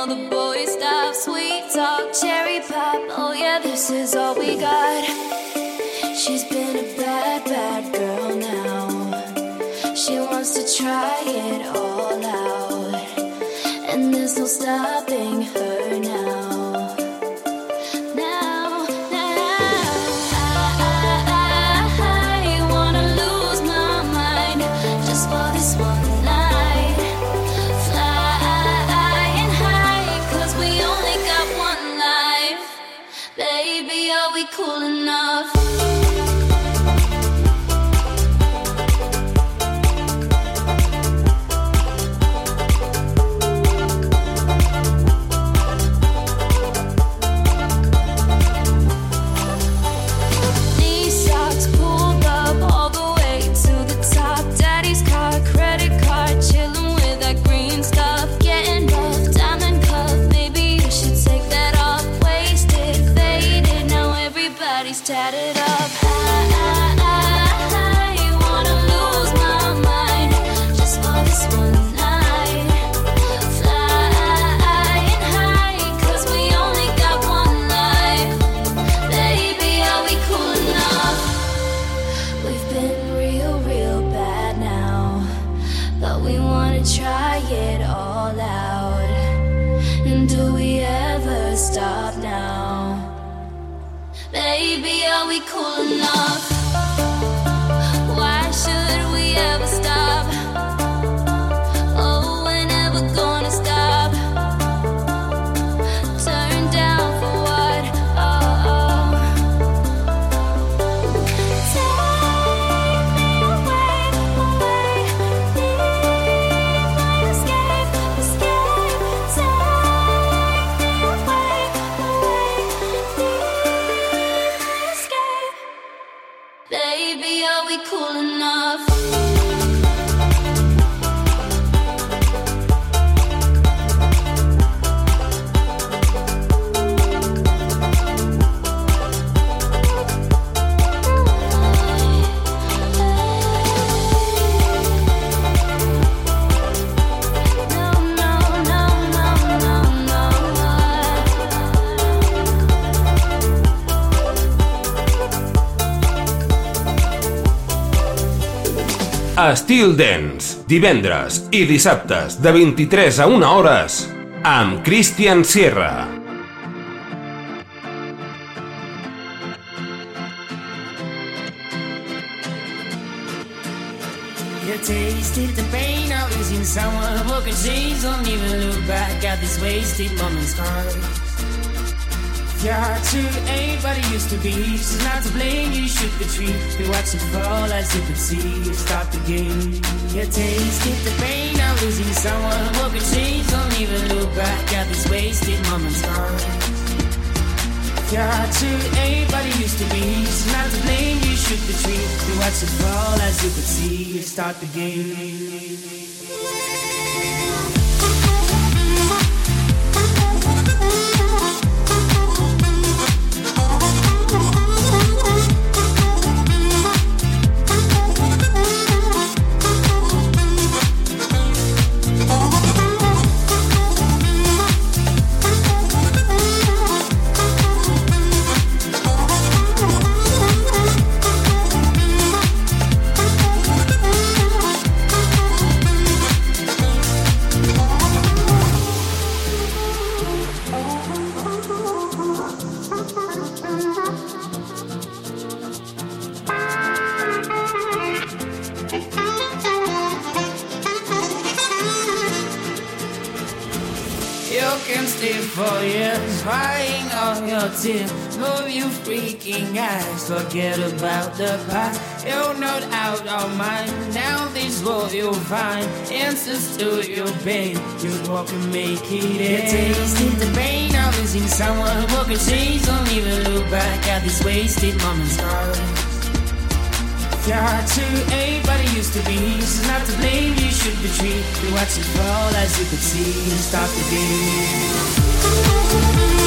All the boys stop. Sweet talk, cherry pop. Oh yeah, this is all we got. She's been a bad, bad girl now. She wants to try it all out, and there's no stopping Estil Dance, divendres i dissabtes de 23 a 1 hores amb Christian Sierra. Tasted the pain of losing someone who could see Don't even look back at this wasted moment's heart Your heart to ain't what used to be. She's not to blame, you shoot the tree. You watch it fall as you could see. You Stop the game. Your taste, get the pain of losing someone who can change. Don't even look back at this wasted moment's gone. Your heart to ain't used to be. She's not to blame, you shoot the tree. You watch it fall as you could see. You Start the game. Forget about the past. You're not out of mind. Now this world you'll find answers to your pain. You walk and make it end. You tasted the pain of losing someone who can change. Don't even look back at these wasted moments. Your heart to ain't what it used to be. She's not to blame. You should retreat. You watch it fall as you could see. Stop the game.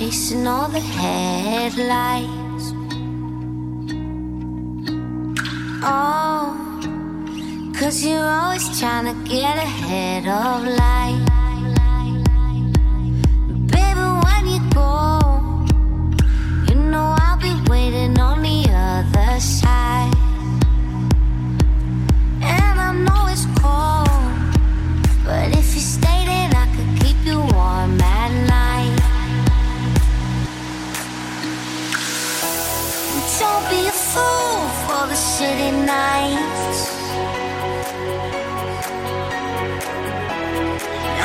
chasing all the headlights. Oh, cause you're always trying to get ahead of life. Baby, when you go, you know I'll be waiting on the other side. nights.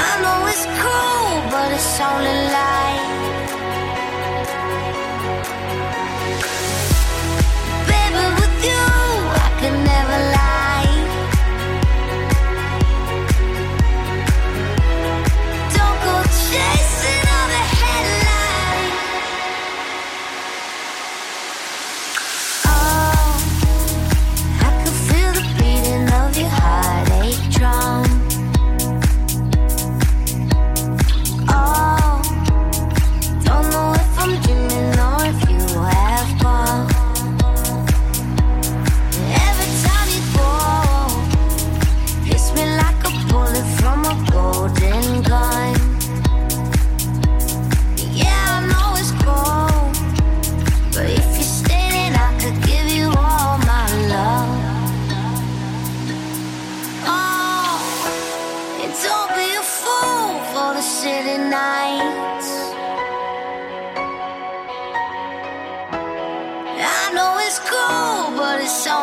I know it's cool, but it's only lies.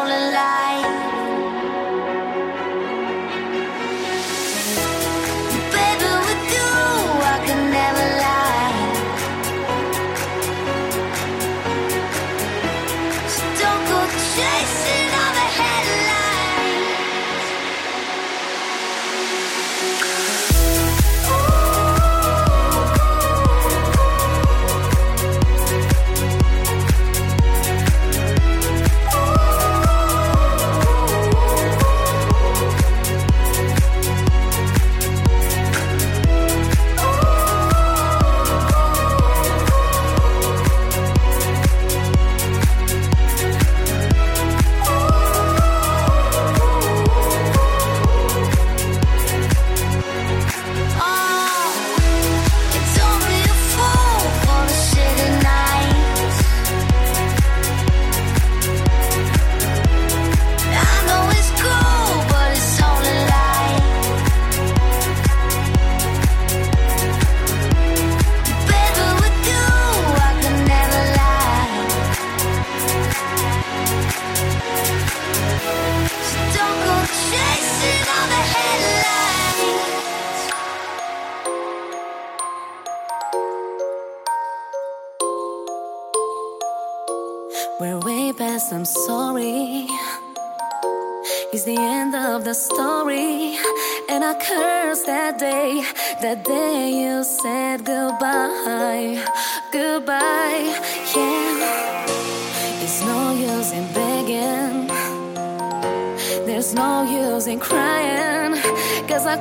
lonely life.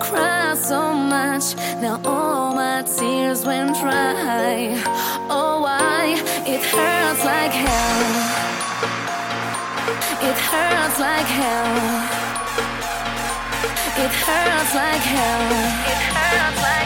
cried so much. Now all my tears went dry. Oh, why? It hurts like hell. It hurts like hell. It hurts like hell. It hurts like hell.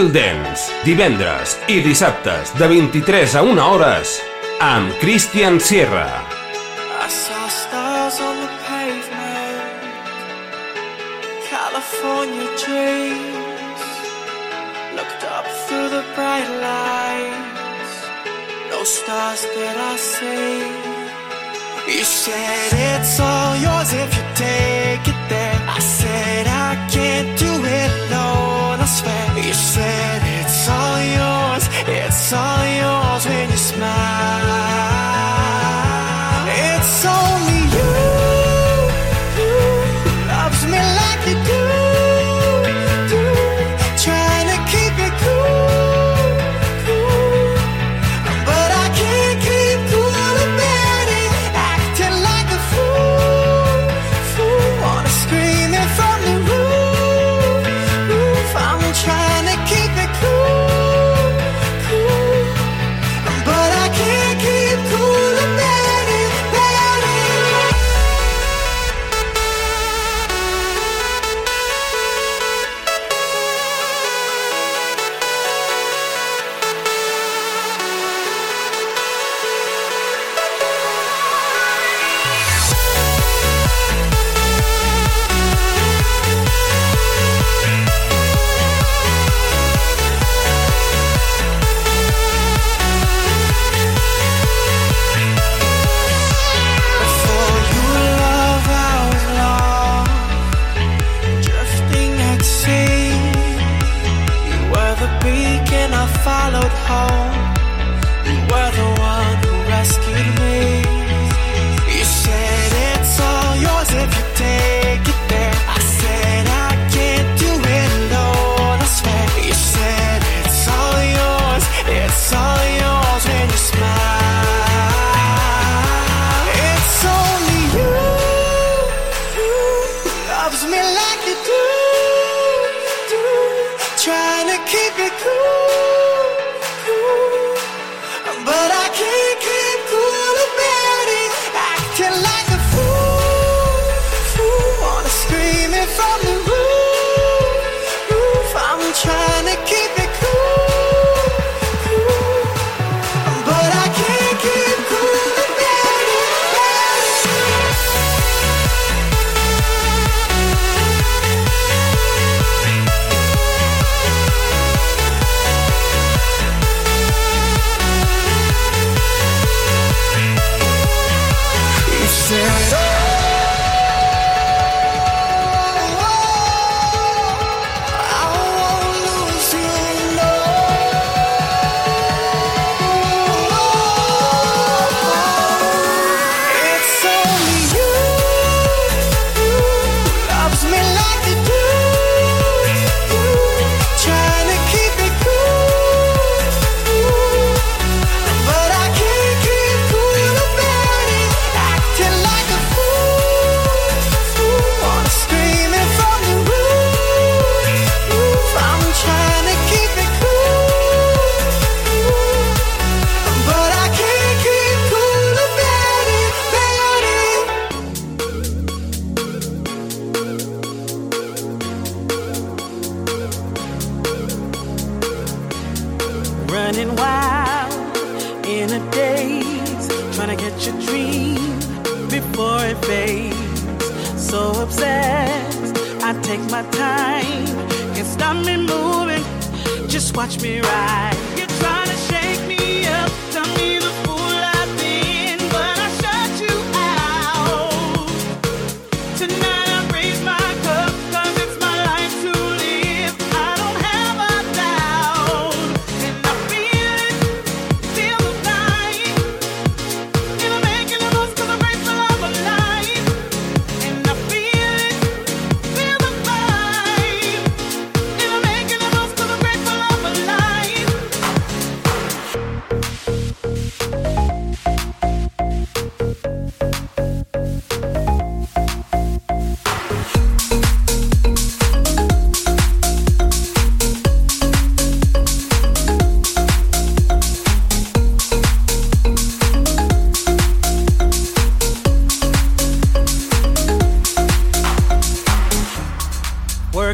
Will Dance, divendres i dissabtes de 23 a 1 hores amb Christian Sierra. I saw stars on the pavement California dreams. Looked up through the bright lights No stars that I see. You said it's all yours if you take it there I said I can't do it alone you said it's all yours, it's all yours when you smile.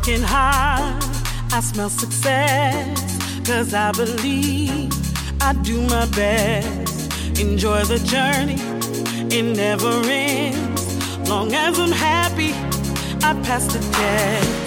Working hard, I smell success. Cause I believe I do my best. Enjoy the journey, it never ends. Long as I'm happy, I pass the test.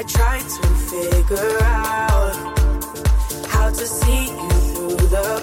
I tried to figure out how to see you through the